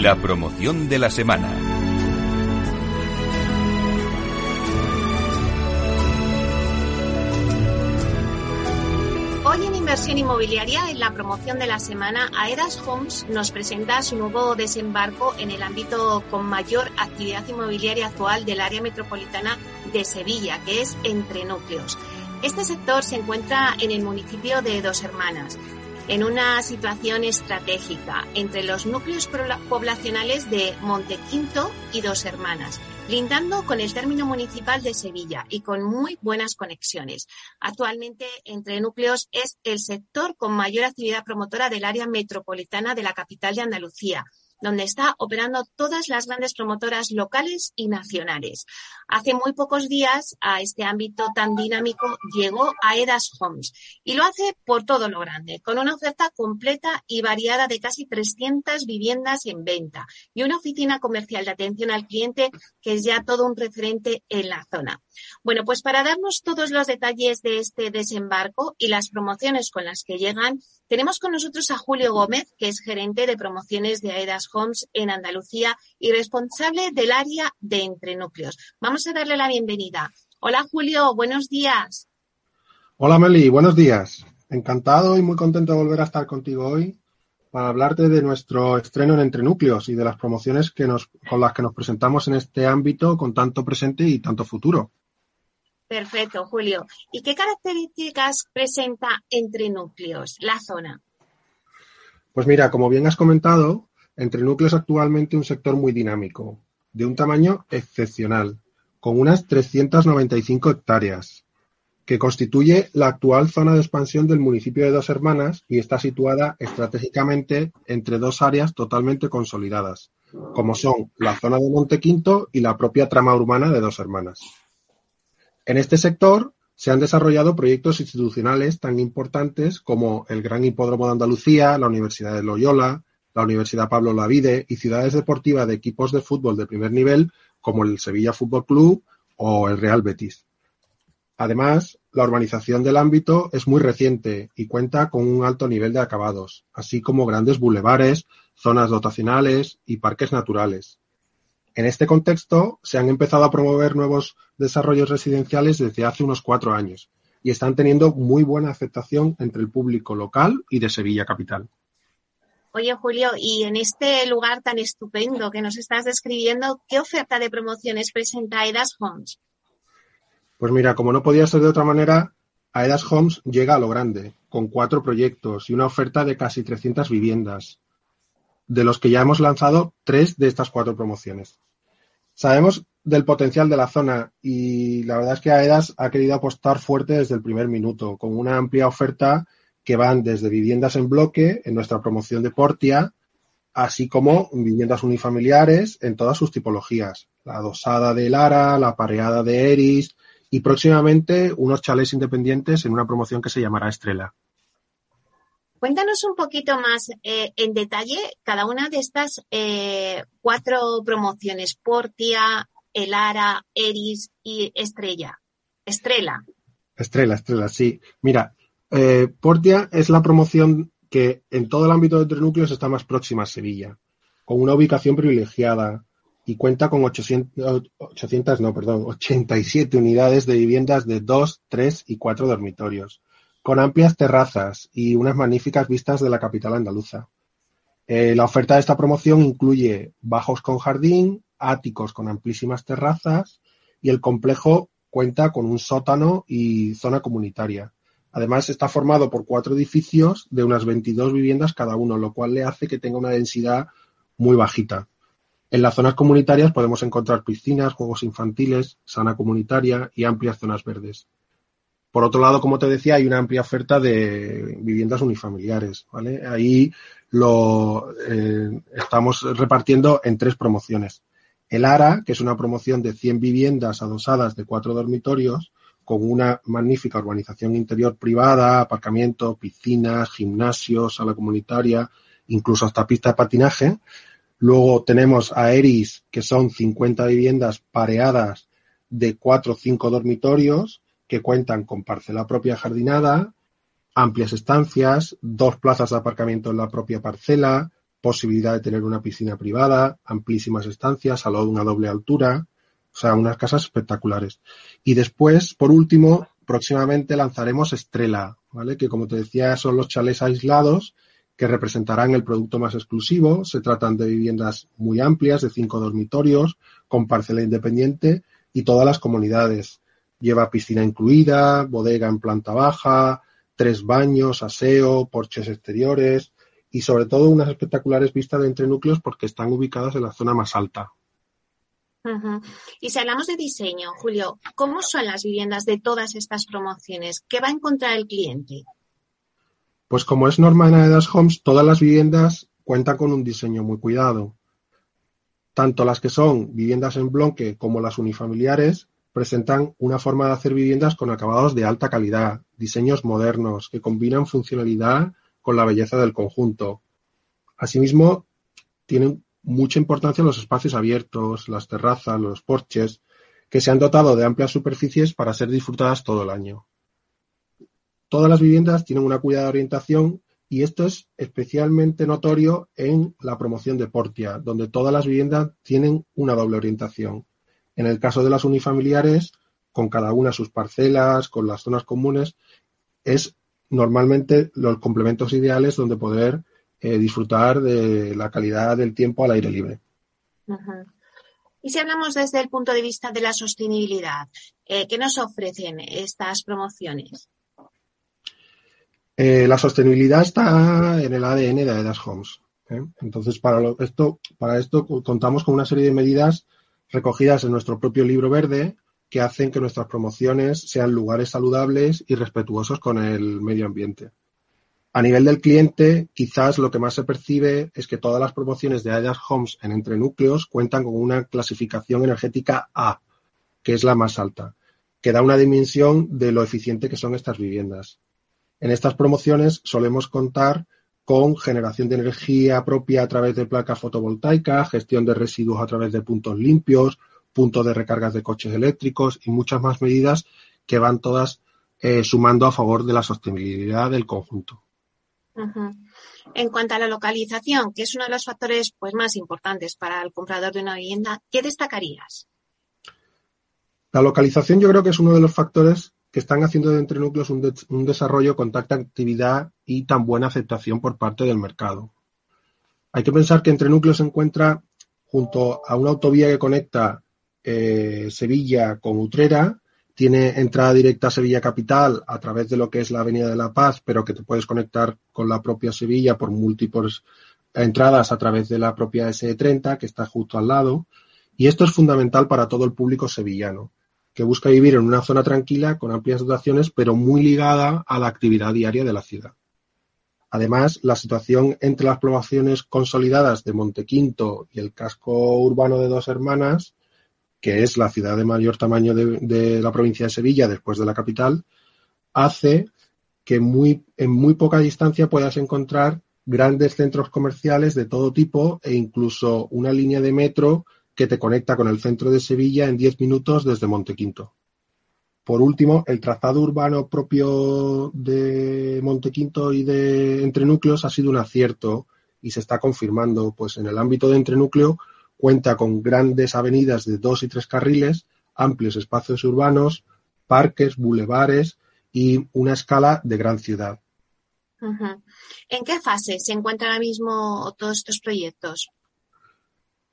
La promoción de la semana. Hoy en Inversión Inmobiliaria, en la promoción de la semana, Aedas Homes nos presenta su nuevo desembarco en el ámbito con mayor actividad inmobiliaria actual del área metropolitana de Sevilla, que es Entre Núcleos. Este sector se encuentra en el municipio de Dos Hermanas, en una situación estratégica entre los núcleos poblacionales de Montequinto y Dos Hermanas, lindando con el término municipal de Sevilla y con muy buenas conexiones. Actualmente, entre núcleos es el sector con mayor actividad promotora del área metropolitana de la capital de Andalucía, donde está operando todas las grandes promotoras locales y nacionales. Hace muy pocos días a este ámbito tan dinámico llegó a Edas Homes y lo hace por todo lo grande, con una oferta completa y variada de casi 300 viviendas en venta y una oficina comercial de atención al cliente que es ya todo un referente en la zona. Bueno, pues para darnos todos los detalles de este desembarco y las promociones con las que llegan, tenemos con nosotros a Julio Gómez, que es gerente de promociones de Aedas Homes en Andalucía y responsable del área de entrenúcleos. Vamos a darle la bienvenida. Hola Julio, buenos días. Hola Meli, buenos días. Encantado y muy contento de volver a estar contigo hoy para hablarte de nuestro estreno en Entrenúcleos y de las promociones que nos, con las que nos presentamos en este ámbito con tanto presente y tanto futuro. Perfecto, Julio. ¿Y qué características presenta Entre Núcleos, la zona? Pues mira, como bien has comentado, Entre Núcleos es actualmente un sector muy dinámico, de un tamaño excepcional, con unas 395 hectáreas, que constituye la actual zona de expansión del municipio de Dos Hermanas y está situada estratégicamente entre dos áreas totalmente consolidadas, como son la zona de Montequinto y la propia trama urbana de Dos Hermanas. En este sector se han desarrollado proyectos institucionales tan importantes como el Gran Hipódromo de Andalucía, la Universidad de Loyola, la Universidad Pablo Lavide y ciudades deportivas de equipos de fútbol de primer nivel como el Sevilla Fútbol Club o el Real Betis. Además, la urbanización del ámbito es muy reciente y cuenta con un alto nivel de acabados, así como grandes bulevares, zonas dotacionales y parques naturales. En este contexto, se han empezado a promover nuevos desarrollos residenciales desde hace unos cuatro años y están teniendo muy buena aceptación entre el público local y de Sevilla capital. Oye, Julio, y en este lugar tan estupendo que nos estás describiendo, ¿qué oferta de promociones presenta Aedas Homes? Pues mira, como no podía ser de otra manera, Aedas Homes llega a lo grande, con cuatro proyectos y una oferta de casi 300 viviendas, de los que ya hemos lanzado tres de estas cuatro promociones. Sabemos del potencial de la zona y la verdad es que AEDAS ha querido apostar fuerte desde el primer minuto, con una amplia oferta que van desde viviendas en bloque en nuestra promoción de Portia, así como viviendas unifamiliares en todas sus tipologías, la dosada de Lara, la pareada de Eris y próximamente unos chalés independientes en una promoción que se llamará Estrella. Cuéntanos un poquito más eh, en detalle cada una de estas eh, cuatro promociones, Portia, Elara, Eris y Estrella. Estrella. Estrella, Estrella, sí. Mira, eh, Portia es la promoción que en todo el ámbito de Trenúcleos está más próxima a Sevilla, con una ubicación privilegiada y cuenta con 800, 800 no, perdón, 87 unidades de viviendas de 2, 3 y 4 dormitorios con amplias terrazas y unas magníficas vistas de la capital andaluza. Eh, la oferta de esta promoción incluye bajos con jardín, áticos con amplísimas terrazas y el complejo cuenta con un sótano y zona comunitaria. Además, está formado por cuatro edificios de unas 22 viviendas cada uno, lo cual le hace que tenga una densidad muy bajita. En las zonas comunitarias podemos encontrar piscinas, juegos infantiles, zona comunitaria y amplias zonas verdes. Por otro lado, como te decía, hay una amplia oferta de viviendas unifamiliares. ¿vale? Ahí lo eh, estamos repartiendo en tres promociones. El ARA, que es una promoción de 100 viviendas adosadas de cuatro dormitorios, con una magnífica urbanización interior privada, aparcamiento, piscinas, gimnasio, sala comunitaria, incluso hasta pista de patinaje. Luego tenemos a Eris, que son 50 viviendas pareadas de cuatro o cinco dormitorios, que cuentan con parcela propia jardinada, amplias estancias, dos plazas de aparcamiento en la propia parcela, posibilidad de tener una piscina privada, amplísimas estancias, a de una doble altura, o sea, unas casas espectaculares. Y después, por último, próximamente lanzaremos Estrella, ¿vale? Que como te decía, son los chalés aislados que representarán el producto más exclusivo. Se tratan de viviendas muy amplias, de cinco dormitorios, con parcela independiente y todas las comunidades. Lleva piscina incluida, bodega en planta baja, tres baños, aseo, porches exteriores y sobre todo unas espectaculares vistas de entre núcleos porque están ubicadas en la zona más alta. Y si hablamos de diseño, Julio, ¿cómo son las viviendas de todas estas promociones? ¿Qué va a encontrar el cliente? Pues como es norma en Aedas Homes, todas las viviendas cuentan con un diseño muy cuidado. Tanto las que son viviendas en bloque como las unifamiliares presentan una forma de hacer viviendas con acabados de alta calidad, diseños modernos que combinan funcionalidad con la belleza del conjunto. Asimismo, tienen mucha importancia los espacios abiertos, las terrazas, los porches, que se han dotado de amplias superficies para ser disfrutadas todo el año. Todas las viviendas tienen una cuidada orientación y esto es especialmente notorio en la promoción de Portia, donde todas las viviendas tienen una doble orientación. En el caso de las unifamiliares, con cada una sus parcelas, con las zonas comunes, es normalmente los complementos ideales donde poder eh, disfrutar de la calidad del tiempo al aire libre. Y si hablamos desde el punto de vista de la sostenibilidad, eh, ¿qué nos ofrecen estas promociones? Eh, la sostenibilidad está en el ADN de Aedas Homes. Entonces, para esto, para esto contamos con una serie de medidas recogidas en nuestro propio libro verde que hacen que nuestras promociones sean lugares saludables y respetuosos con el medio ambiente. A nivel del cliente, quizás lo que más se percibe es que todas las promociones de Aedas Homes en entre núcleos cuentan con una clasificación energética A, que es la más alta, que da una dimensión de lo eficiente que son estas viviendas. En estas promociones solemos contar con generación de energía propia a través de placas fotovoltaicas, gestión de residuos a través de puntos limpios, puntos de recargas de coches eléctricos y muchas más medidas que van todas eh, sumando a favor de la sostenibilidad del conjunto. En cuanto a la localización, que es uno de los factores pues, más importantes para el comprador de una vivienda, ¿qué destacarías? La localización yo creo que es uno de los factores que están haciendo de Entre Núcleos un, desarrollo con tanta actividad y tan buena aceptación por parte del mercado. Hay que pensar que Entre Núcleos se encuentra junto a una autovía que conecta eh, Sevilla con Utrera, tiene entrada directa a Sevilla Capital a través de lo que es la Avenida de la Paz, pero que te puedes conectar con la propia Sevilla por múltiples entradas a través de la propia SE30, que está justo al lado. Y esto es fundamental para todo el público sevillano que busca vivir en una zona tranquila con amplias dotaciones, pero muy ligada a la actividad diaria de la ciudad. Además, la situación entre las poblaciones consolidadas de Montequinto y el casco urbano de Dos Hermanas, que es la ciudad de mayor tamaño de, la provincia de Sevilla después de la capital, hace que muy, en muy poca distancia puedas encontrar grandes centros comerciales de todo tipo e incluso una línea de metro que te conecta con el centro de Sevilla en 10 minutos desde Montequinto. Por último, el trazado urbano propio de Montequinto y de Entrenúcleos ha sido un acierto y se está confirmando, pues en el ámbito de Entrenúcleo cuenta con grandes avenidas de dos y tres carriles, amplios espacios urbanos, parques, bulevares y una escala de gran ciudad. ¿En qué fase se encuentran ahora mismo todos estos proyectos?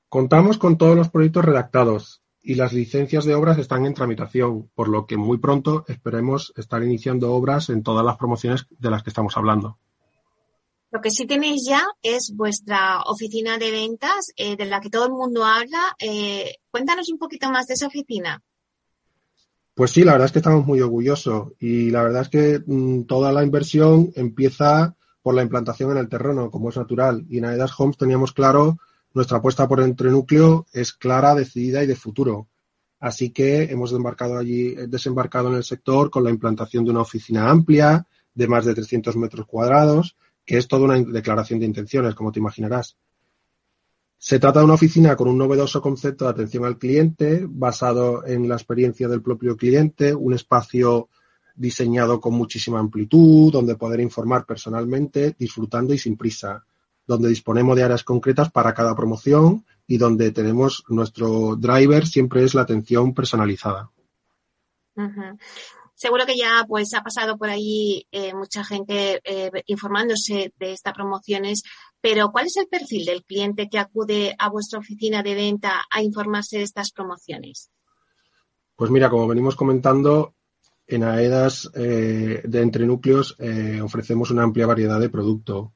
Contamos con todos los proyectos redactados y las licencias de obras están en tramitación, por lo que muy pronto esperemos estar iniciando obras en todas las promociones de las que estamos hablando. Lo que sí tenéis ya es vuestra oficina de ventas, eh, de la que todo el mundo habla. Eh, cuéntanos un poquito más de esa oficina. Pues sí, la verdad es que estamos muy orgullosos y la verdad es que mm, toda la inversión empieza por la implantación en el terreno, como es natural. Y en Aedas Homes teníamos claro nuestra apuesta por entrenúcleo es clara, decidida y de futuro. Así que hemos desembarcado allí, desembarcado en el sector con la implantación de una oficina amplia de más de 300 metros cuadrados, que es toda una declaración de intenciones, como te imaginarás. Se trata de una oficina con un novedoso concepto de atención al cliente, basado en la experiencia del propio cliente, un espacio diseñado con muchísima amplitud, donde poder informar personalmente, disfrutando y sin prisa donde disponemos de áreas concretas para cada promoción y donde tenemos nuestro driver siempre es la atención personalizada. Seguro que ya pues ha pasado por ahí eh, mucha gente eh, informándose de estas promociones, pero ¿cuál es el perfil del cliente que acude a vuestra oficina de venta a informarse de estas promociones? Pues mira, como venimos comentando, en AEDAS eh, de entre núcleos ofrecemos una amplia variedad de producto.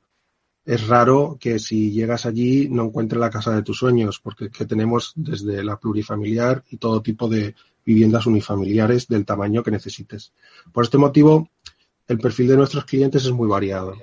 Es raro que si llegas allí no encuentres la casa de tus sueños, porque tenemos desde la plurifamiliar y todo tipo de viviendas unifamiliares del tamaño que necesites. Por este motivo, el perfil de nuestros clientes es muy variado.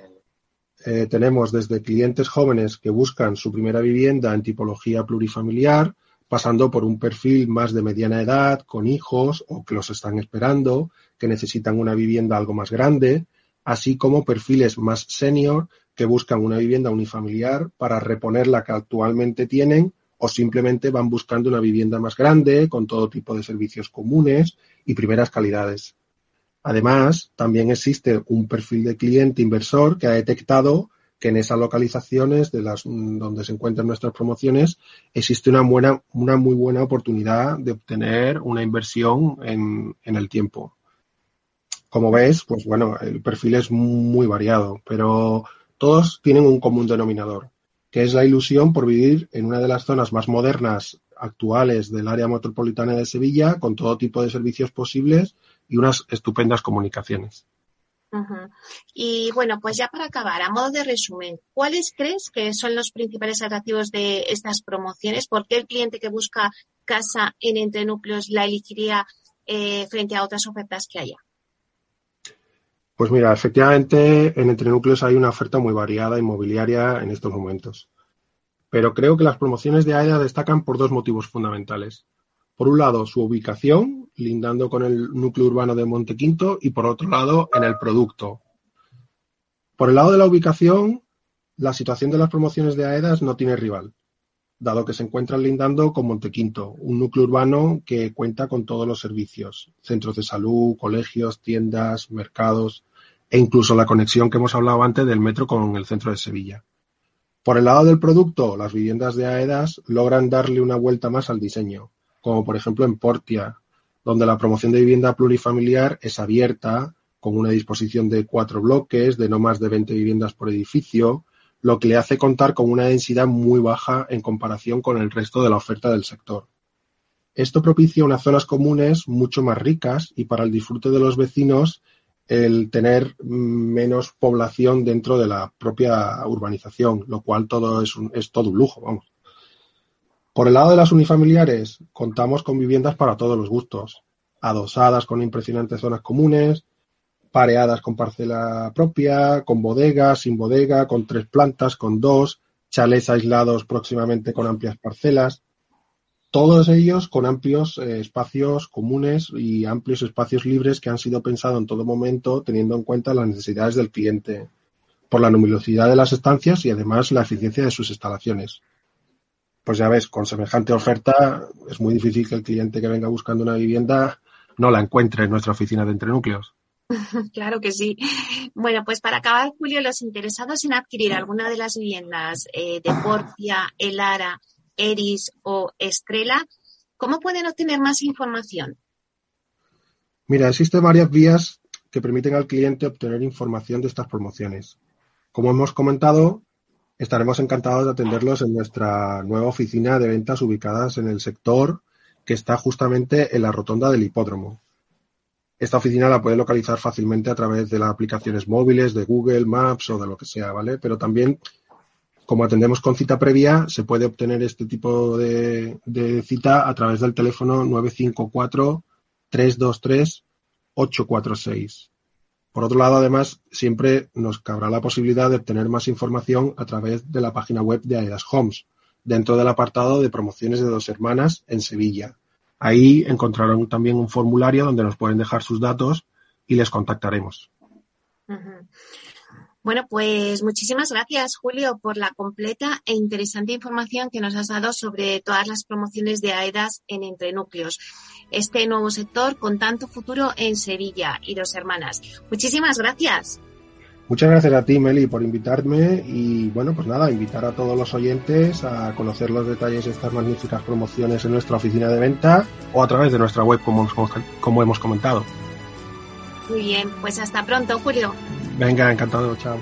Eh, tenemos desde clientes jóvenes que buscan su primera vivienda en tipología plurifamiliar, pasando por un perfil más de mediana edad, con hijos o que los están esperando, que necesitan una vivienda algo más grande, así como perfiles más senior que buscan una vivienda unifamiliar para reponer la que actualmente tienen o simplemente van buscando una vivienda más grande, con todo tipo de servicios comunes y primeras calidades. Además, también existe un perfil de cliente inversor que ha detectado que en esas localizaciones de las donde se encuentran nuestras promociones existe una buena, una muy buena oportunidad de obtener una inversión en, en el tiempo. Como ves, pues bueno, el perfil es muy variado, pero todos tienen un común denominador que es la ilusión por vivir en una de las zonas más modernas actuales del área metropolitana de Sevilla, con todo tipo de servicios posibles y unas estupendas comunicaciones. Y bueno, pues ya para acabar, a modo de resumen, ¿cuáles crees que son los principales atractivos de estas promociones? ¿Por qué el cliente que busca casa en entre núcleos la elegiría eh, frente a otras ofertas que haya? Pues mira, efectivamente en Entre Núcleos hay una oferta muy variada inmobiliaria en estos momentos. Pero creo que las promociones de AEDA destacan por dos motivos fundamentales. Por un lado, su ubicación, lindando con el núcleo urbano de Montequinto, y por otro lado, en el producto. Por el lado de la ubicación, la situación de las promociones de AEDAS no tiene rival, dado que se encuentran lindando con Montequinto, un núcleo urbano que cuenta con todos los servicios, centros de salud, colegios, tiendas, mercados, e incluso la conexión que hemos hablado antes del metro con el centro de Sevilla. Por el lado del producto, las viviendas de AEDAS logran darle una vuelta más al diseño, como por ejemplo en Portia, donde la promoción de vivienda plurifamiliar es abierta, con una disposición de cuatro bloques, de no más de 20 viviendas por edificio, lo que le hace contar con una densidad muy baja en comparación con el resto de la oferta del sector. Esto propicia unas zonas comunes mucho más ricas y para el disfrute de los vecinos el tener menos población dentro de la propia urbanización, lo cual todo es, es todo un lujo, vamos. Por el lado de las unifamiliares, contamos con viviendas para todos los gustos, adosadas con impresionantes zonas comunes, pareadas con parcela propia, con bodega, sin bodega, con tres plantas, con dos, chalés aislados próximamente con amplias parcelas todos ellos con amplios eh, espacios comunes y amplios espacios libres que han sido pensados en todo momento teniendo en cuenta las necesidades del cliente por la numerosidad de las estancias y además la eficiencia de sus instalaciones. Pues ya ves, con semejante oferta es muy difícil que el cliente que venga buscando una vivienda no la encuentre en nuestra oficina de entrenúcleos. Claro que sí. Bueno, pues para acabar, Julio, los interesados en adquirir alguna de las viviendas eh, de Portia, Elara, Eris o Estrella, ¿cómo pueden obtener más información? Mira, existen varias vías que permiten al cliente obtener información de estas promociones. Como hemos comentado, estaremos encantados de atenderlos en nuestra nueva oficina de ventas ubicadas en el sector que está justamente en la rotonda del hipódromo. Esta oficina la puede localizar fácilmente a través de las aplicaciones móviles de Google Maps o de lo que sea, ¿vale? Pero también como atendemos con cita previa, se puede obtener este tipo de, cita a través del teléfono 954-323-846. Por otro lado, además, siempre nos cabrá la posibilidad de obtener más información a través de la página web de Aedas Homes, dentro del apartado de promociones de dos hermanas en Sevilla. Ahí encontrarán también un formulario donde nos pueden dejar sus datos y les contactaremos. Bueno, pues muchísimas gracias, Julio, por la completa e interesante información que nos has dado sobre todas las promociones de AEDAS en Entre Núcleos, este nuevo sector con tanto futuro en Sevilla y dos hermanas. Muchísimas gracias. Muchas gracias a ti, Meli, por invitarme y bueno, pues nada, invitar a todos los oyentes a conocer los detalles de estas magníficas promociones en nuestra oficina de venta o a través de nuestra web, como, como hemos comentado. Muy bien, pues hasta pronto, Julio. Venga, encantado, chao.